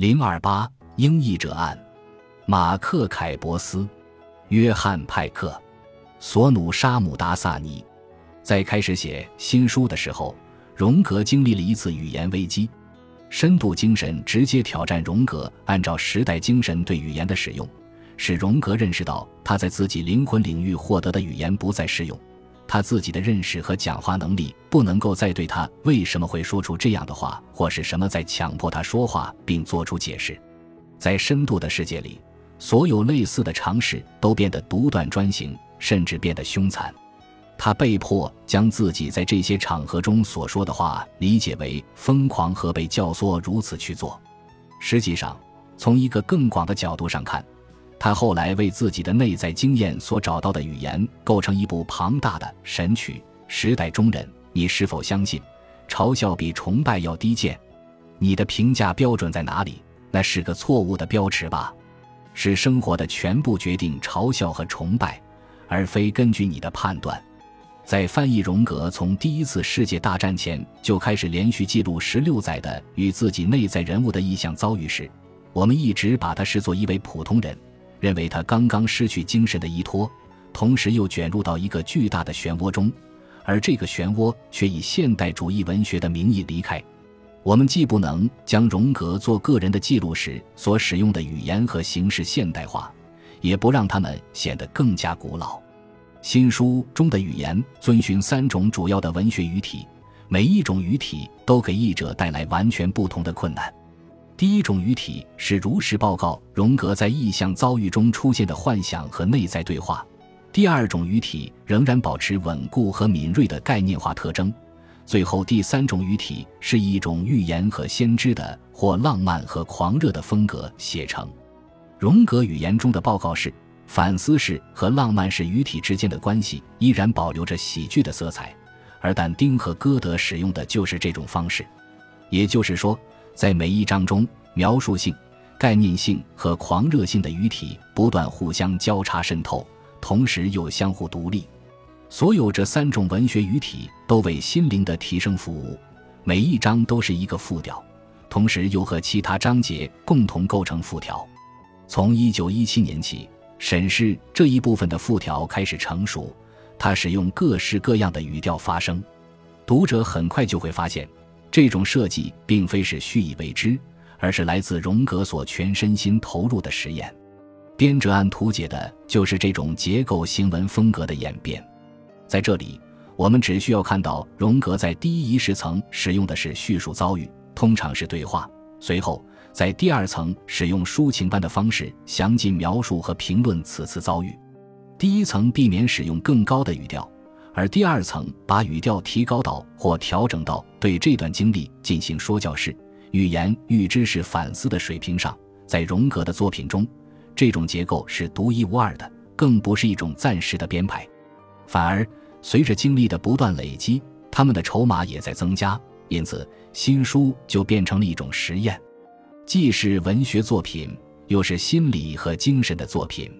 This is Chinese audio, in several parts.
零二八英译者案，马克·凯伯斯、约翰·派克、索努·沙姆达萨尼，在开始写新书的时候，荣格经历了一次语言危机。深度精神直接挑战荣格按照时代精神对语言的使用，使荣格认识到他在自己灵魂领域获得的语言不再适用。他自己的认识和讲话能力不能够再对他为什么会说出这样的话或是什么在强迫他说话并做出解释，在深度的世界里，所有类似的尝试都变得独断专行，甚至变得凶残。他被迫将自己在这些场合中所说的话理解为疯狂和被教唆如此去做。实际上，从一个更广的角度上看。他后来为自己的内在经验所找到的语言构成一部庞大的神曲。时代中人，你是否相信，嘲笑比崇拜要低贱？你的评价标准在哪里？那是个错误的标尺吧？是生活的全部决定嘲笑和崇拜，而非根据你的判断。在翻译荣格从第一次世界大战前就开始连续记录十六载的与自己内在人物的意象遭遇时，我们一直把他视作一位普通人。认为他刚刚失去精神的依托，同时又卷入到一个巨大的漩涡中，而这个漩涡却以现代主义文学的名义离开。我们既不能将荣格做个人的记录时所使用的语言和形式现代化，也不让他们显得更加古老。新书中的语言遵循三种主要的文学语体，每一种语体都给译者带来完全不同的困难。第一种语体是如实报告荣格在意象遭遇中出现的幻想和内在对话；第二种语体仍然保持稳固和敏锐的概念化特征；最后第三种语体是一种预言和先知的或浪漫和狂热的风格写成。荣格语言中的报告式、反思式和浪漫式语体之间的关系依然保留着喜剧的色彩，而但丁和歌德使用的就是这种方式，也就是说。在每一章中，描述性、概念性和狂热性的语体不断互相交叉渗透，同时又相互独立。所有这三种文学语体都为心灵的提升服务，每一章都是一个复调，同时又和其他章节共同构成复调。从一九一七年起，审视这一部分的复调开始成熟，它使用各式各样的语调发声，读者很快就会发现。这种设计并非是蓄意为之，而是来自荣格所全身心投入的实验。编者按图解的就是这种结构行文风格的演变。在这里，我们只需要看到荣格在第一仪式层使用的是叙述遭遇，通常是对话；随后在第二层使用抒情般的方式详尽描述和评论此次遭遇。第一层避免使用更高的语调。而第二层把语调提高到或调整到对这段经历进行说教式语言预知识反思的水平上，在荣格的作品中，这种结构是独一无二的，更不是一种暂时的编排，反而随着经历的不断累积，他们的筹码也在增加，因此新书就变成了一种实验，既是文学作品，又是心理和精神的作品。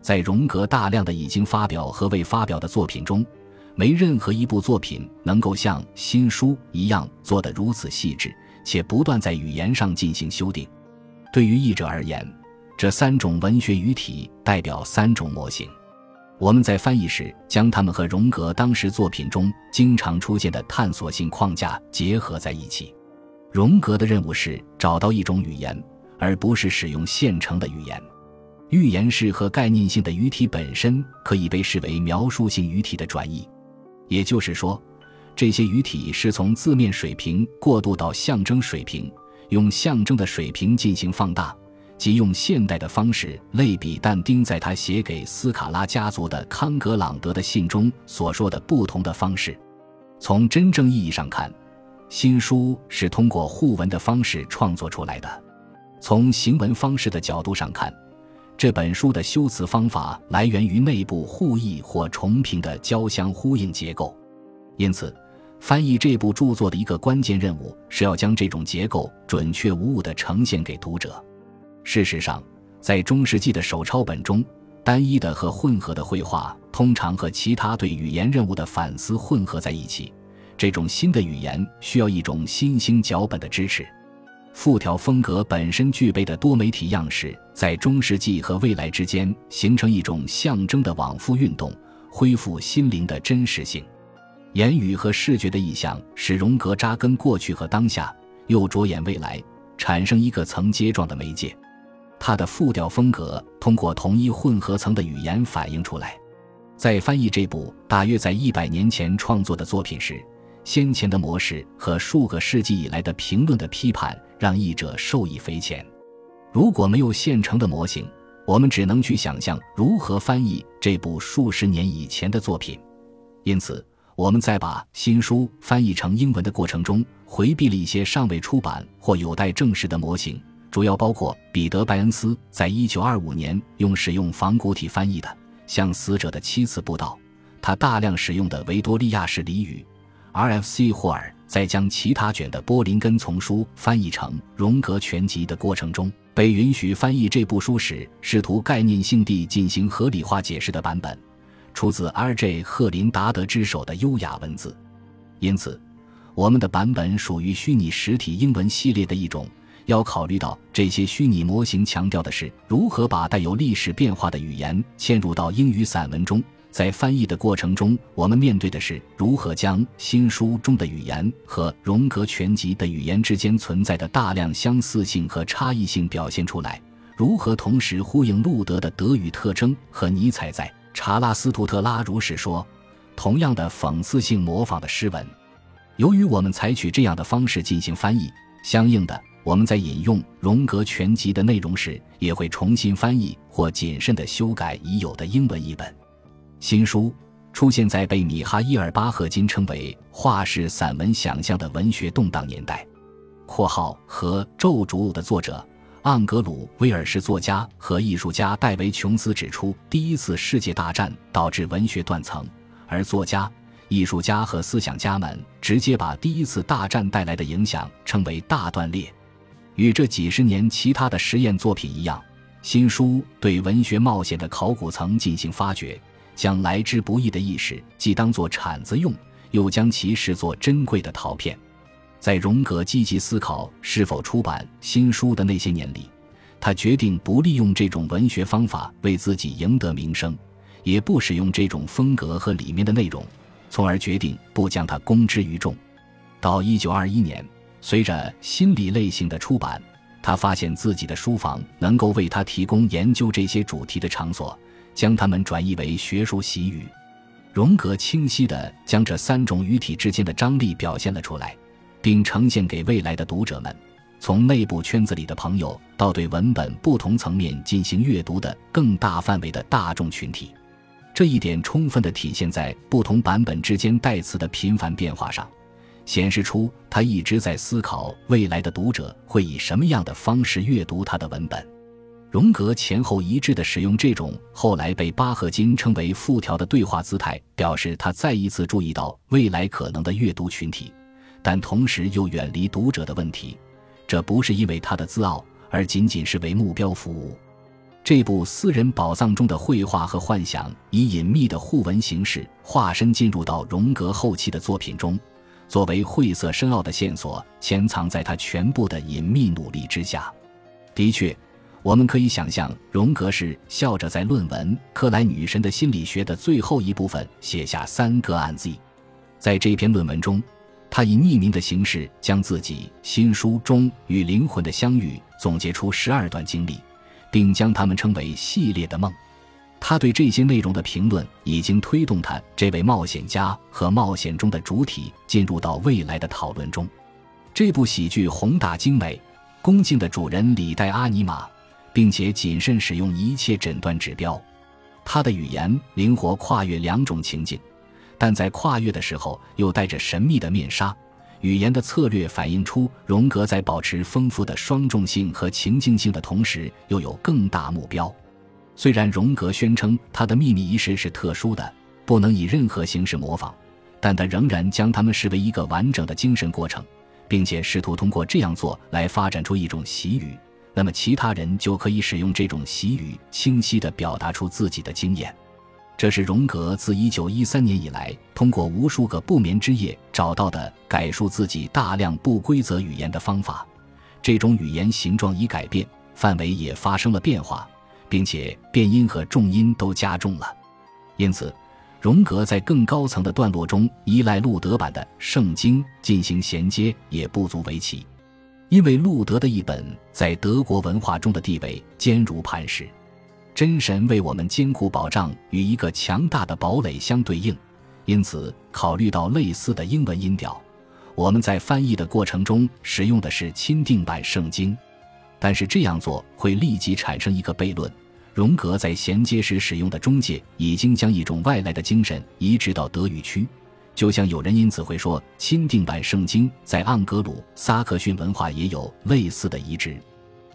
在荣格大量的已经发表和未发表的作品中。没任何一部作品能够像新书一样做得如此细致，且不断在语言上进行修订。对于译者而言，这三种文学语体代表三种模型。我们在翻译时将它们和荣格当时作品中经常出现的探索性框架结合在一起。荣格的任务是找到一种语言，而不是使用现成的语言。预言式和概念性的语体本身可以被视为描述性语体的转移。也就是说，这些语体是从字面水平过渡到象征水平，用象征的水平进行放大，即用现代的方式类比但丁在他写给斯卡拉家族的康格朗德的信中所说的不同的方式。从真正意义上看，新书是通过互文的方式创作出来的；从行文方式的角度上看，这本书的修辞方法来源于内部互译或重评的交相呼应结构，因此，翻译这部著作的一个关键任务是要将这种结构准确无误地呈现给读者。事实上，在中世纪的手抄本中，单一的和混合的绘画通常和其他对语言任务的反思混合在一起。这种新的语言需要一种新兴脚本的支持。复调风格本身具备的多媒体样式，在中世纪和未来之间形成一种象征的往复运动，恢复心灵的真实性。言语和视觉的意象使荣格扎根过去和当下，又着眼未来，产生一个层阶状的媒介。他的复调风格通过同一混合层的语言反映出来。在翻译这部大约在一百年前创作的作品时，先前的模式和数个世纪以来的评论的批判让译者受益匪浅。如果没有现成的模型，我们只能去想象如何翻译这部数十年以前的作品。因此。我们在把新书翻译成英文的过程中，回避了一些尚未出版或有待证实的模型，主要包括彼得·拜恩斯在一九二五年用使用仿古体翻译的《向死者的七次布道》，他大量使用的维多利亚式俚语。R.F.C. 霍尔在将其他卷的波林根丛书翻译成荣格全集的过程中，被允许翻译这部书时，试图概念性地进行合理化解释的版本。出自 R.J. 赫林达德之手的优雅文字，因此，我们的版本属于虚拟实体英文系列的一种。要考虑到这些虚拟模型强调的是如何把带有历史变化的语言嵌入到英语散文中。在翻译的过程中，我们面对的是如何将新书中的语言和荣格全集的语言之间存在的大量相似性和差异性表现出来，如何同时呼应路德的德语特征和尼采在。查拉斯图特拉如是说：“同样的讽刺性模仿的诗文，由于我们采取这样的方式进行翻译，相应的，我们在引用荣格全集的内容时，也会重新翻译或谨慎地修改已有的英文译本。新书出现在被米哈伊尔巴赫金称为‘画式散文想象’的文学动荡年代。（括号和咒诅的作者）。盎格鲁威尔士作家和艺术家戴维·琼斯指出，第一次世界大战导致文学断层，而作家、艺术家和思想家们直接把第一次大战带来的影响称为“大断裂”。与这几十年其他的实验作品一样，新书对文学冒险的考古层进行发掘，将来之不易的意识既当作铲子用，又将其视作珍贵的陶片。在荣格积极思考是否出版新书的那些年里，他决定不利用这种文学方法为自己赢得名声，也不使用这种风格和里面的内容，从而决定不将它公之于众。到一九二一年，随着心理类型的出版，他发现自己的书房能够为他提供研究这些主题的场所，将它们转译为学术习语。荣格清晰地将这三种语体之间的张力表现了出来。并呈现给未来的读者们，从内部圈子里的朋友到对文本不同层面进行阅读的更大范围的大众群体。这一点充分地体现在不同版本之间代词的频繁变化上，显示出他一直在思考未来的读者会以什么样的方式阅读他的文本。荣格前后一致地使用这种后来被巴赫金称为复调的对话姿态，表示他再一次注意到未来可能的阅读群体。但同时又远离读者的问题，这不是因为他的自傲，而仅仅是为目标服务。这部私人宝藏中的绘画和幻想，以隐秘的互文形式化身进入到荣格后期的作品中，作为晦涩深奥的线索，潜藏在他全部的隐秘努力之下。的确，我们可以想象，荣格是笑着在论文《克莱女神的心理学》的最后一部分写下三个案子，在这篇论文中。他以匿名的形式将自己新书中与灵魂的相遇总结出十二段经历，并将它们称为系列的梦。他对这些内容的评论已经推动他这位冒险家和冒险中的主体进入到未来的讨论中。这部喜剧宏大精美，恭敬的主人李代阿尼玛，并且谨慎使用一切诊断指标。他的语言灵活跨越两种情境。但在跨越的时候，又带着神秘的面纱。语言的策略反映出荣格在保持丰富的双重性和情境性的同时，又有更大目标。虽然荣格宣称他的秘密仪式是特殊的，不能以任何形式模仿，但他仍然将它们视为一个完整的精神过程，并且试图通过这样做来发展出一种习语。那么，其他人就可以使用这种习语，清晰地表达出自己的经验。这是荣格自1913年以来通过无数个不眠之夜找到的改述自己大量不规则语言的方法。这种语言形状已改变，范围也发生了变化，并且变音和重音都加重了。因此，荣格在更高层的段落中依赖路德版的《圣经》进行衔接也不足为奇，因为路德的译本在德国文化中的地位坚如磐石。真神为我们坚固保障与一个强大的堡垒相对应，因此考虑到类似的英文音调，我们在翻译的过程中使用的是钦定版圣经。但是这样做会立即产生一个悖论：荣格在衔接时使用的中介已经将一种外来的精神移植到德语区，就像有人因此会说，钦定版圣经在盎格鲁撒克逊文化也有类似的移植。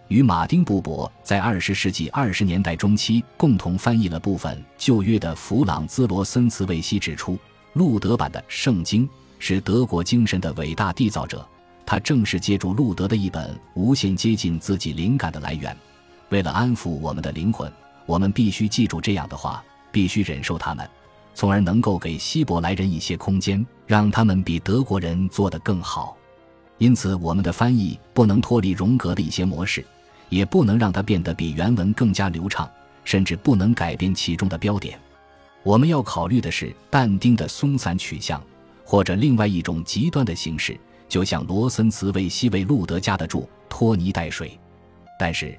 与马丁·布伯在二十世纪二十年代中期共同翻译了部分旧约的弗朗兹·罗森茨维希指出，路德版的《圣经》是德国精神的伟大缔造者，他正是借助路德的一本无限接近自己灵感的来源。为了安抚我们的灵魂，我们必须记住这样的话，必须忍受他们，从而能够给希伯来人一些空间，让他们比德国人做得更好。因此，我们的翻译不能脱离荣格的一些模式。也不能让它变得比原文更加流畅，甚至不能改变其中的标点。我们要考虑的是但丁的松散取向，或者另外一种极端的形式，就像罗森茨为西为路德加的注拖泥带水。但是，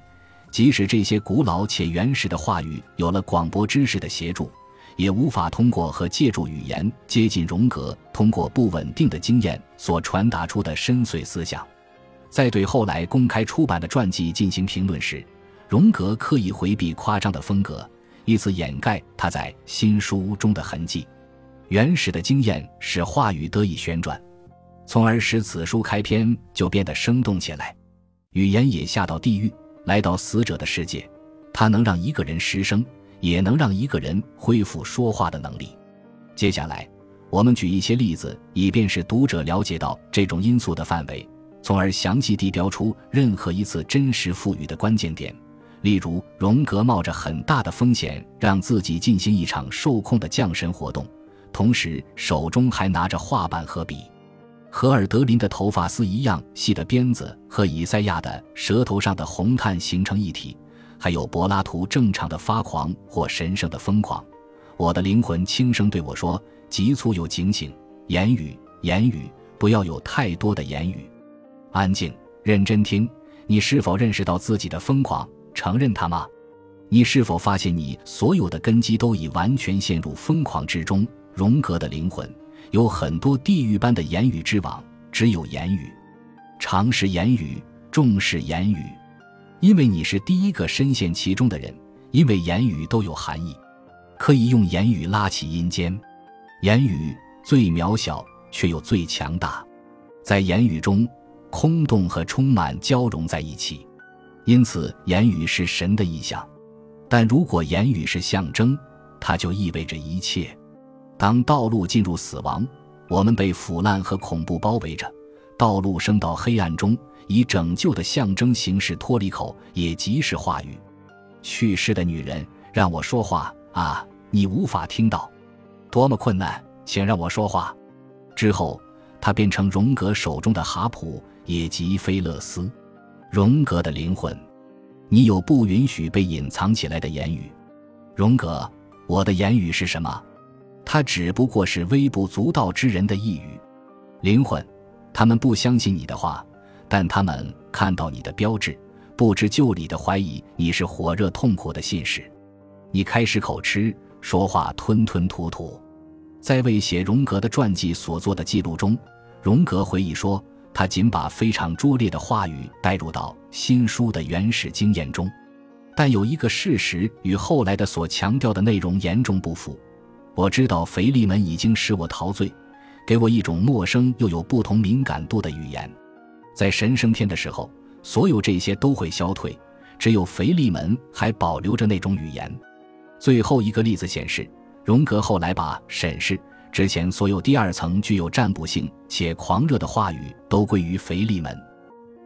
即使这些古老且原始的话语有了广播知识的协助，也无法通过和借助语言接近荣格通过不稳定的经验所传达出的深邃思想。在对后来公开出版的传记进行评论时，荣格刻意回避夸张的风格，以此掩盖他在新书中的痕迹。原始的经验使话语得以旋转，从而使此书开篇就变得生动起来。语言也下到地狱，来到死者的世界，它能让一个人失声，也能让一个人恢复说话的能力。接下来，我们举一些例子，以便使读者了解到这种因素的范围。从而详细地标出任何一次真实赋予的关键点，例如荣格冒着很大的风险让自己进行一场受控的降神活动，同时手中还拿着画板和笔。和尔德林的头发丝一样细的鞭子和以赛亚的舌头上的红炭形成一体，还有柏拉图正常的发狂或神圣的疯狂。我的灵魂轻声对我说：“急促又警醒，言语，言语，不要有太多的言语。”安静，认真听。你是否认识到自己的疯狂？承认它吗？你是否发现你所有的根基都已完全陷入疯狂之中？荣格的灵魂有很多地狱般的言语之网，只有言语，常视言语，重视言语，因为你是第一个深陷其中的人。因为言语都有含义，可以用言语拉起阴间。言语最渺小，却又最强大，在言语中。空洞和充满交融在一起，因此言语是神的意象。但如果言语是象征，它就意味着一切。当道路进入死亡，我们被腐烂和恐怖包围着，道路升到黑暗中，以拯救的象征形式脱离口，也即是话语。去世的女人，让我说话啊！你无法听到，多么困难！请让我说话。之后，他变成荣格手中的哈普。也即菲勒斯，荣格的灵魂，你有不允许被隐藏起来的言语。荣格，我的言语是什么？它只不过是微不足道之人的呓语。灵魂，他们不相信你的话，但他们看到你的标志，不知就里的怀疑你是火热痛苦的信使。你开始口吃，说话吞吞吐吐。在为写荣格的传记所做的记录中，荣格回忆说。他仅把非常拙劣的话语带入到新书的原始经验中，但有一个事实与后来的所强调的内容严重不符。我知道腓力门已经使我陶醉，给我一种陌生又有不同敏感度的语言。在神升天的时候，所有这些都会消退，只有腓力门还保留着那种语言。最后一个例子显示，荣格后来把审视。之前所有第二层具有占卜性且狂热的话语都归于腓力门。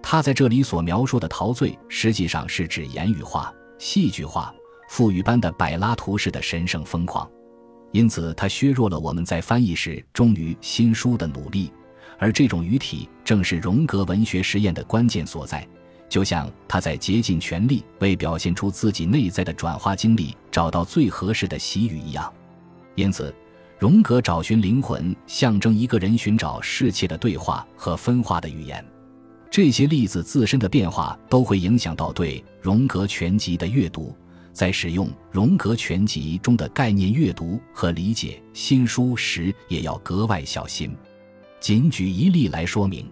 他在这里所描述的陶醉，实际上是指言语化、戏剧化、赋予般的柏拉图式的神圣疯狂。因此，它削弱了我们在翻译时忠于新书的努力，而这种语体正是荣格文学实验的关键所在。就像他在竭尽全力为表现出自己内在的转化经历找到最合适的习语一样，因此，荣格找寻灵魂，象征一个人寻找世界的对话和分化的语言。这些例子自身的变化都会影响到对荣格全集的阅读，在使用荣格全集中的概念阅读和理解新书时，也要格外小心。仅举一例来说明。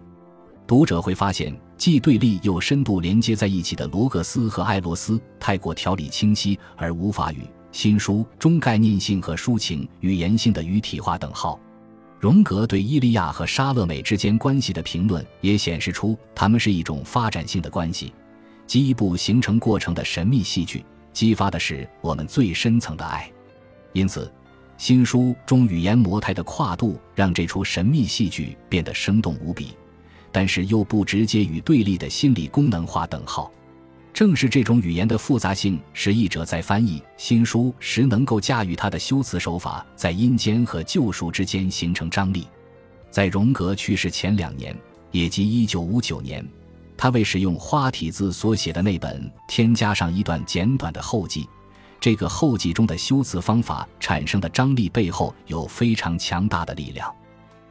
读者会发现，既对立又深度连接在一起的罗格斯和艾罗斯太过条理清晰，而无法与新书中概念性和抒情语言性的语体化等号。荣格对伊利亚和莎乐美之间关系的评论也显示出，他们是一种发展性的关系，即一部形成过程的神秘戏剧，激发的是我们最深层的爱。因此，新书中语言模态的跨度让这出神秘戏剧变得生动无比。但是又不直接与对立的心理功能划等号，正是这种语言的复杂性，使译者在翻译新书时能够驾驭他的修辞手法，在阴间和救赎之间形成张力。在荣格去世前两年，也即1959年，他为使用花体字所写的那本添加上一段简短的后记。这个后记中的修辞方法产生的张力背后有非常强大的力量。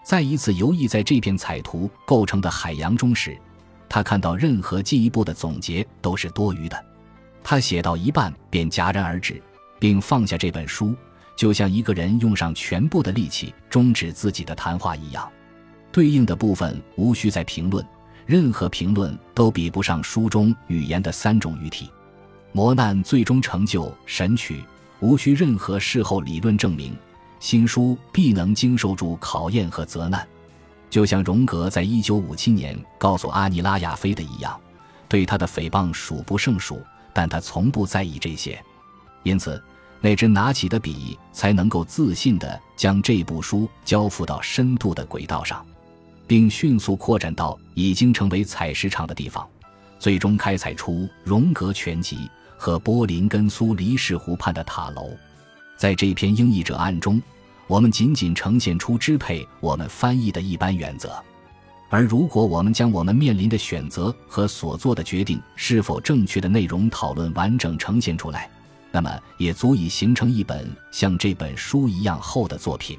再一次游弋在这片彩图构成的海洋中时，他看到任何进一步的总结都是多余的。他写到一半便戛然而止，并放下这本书，就像一个人用上全部的力气终止自己的谈话一样。对应的部分无需再评论，任何评论都比不上书中语言的三种语体。磨难最终成就神曲，无需任何事后理论证明。新书必能经受住考验和责难，就像荣格在一九五七年告诉阿尼拉亚菲的一样，对他的诽谤数不胜数，但他从不在意这些，因此那只拿起的笔才能够自信地将这部书交付到深度的轨道上，并迅速扩展到已经成为采石场的地方，最终开采出荣格全集和波林根苏黎世湖畔的塔楼。在这篇英译者案中，我们仅仅呈现出支配我们翻译的一般原则，而如果我们将我们面临的选择和所做的决定是否正确的内容讨论完整呈现出来，那么也足以形成一本像这本书一样厚的作品。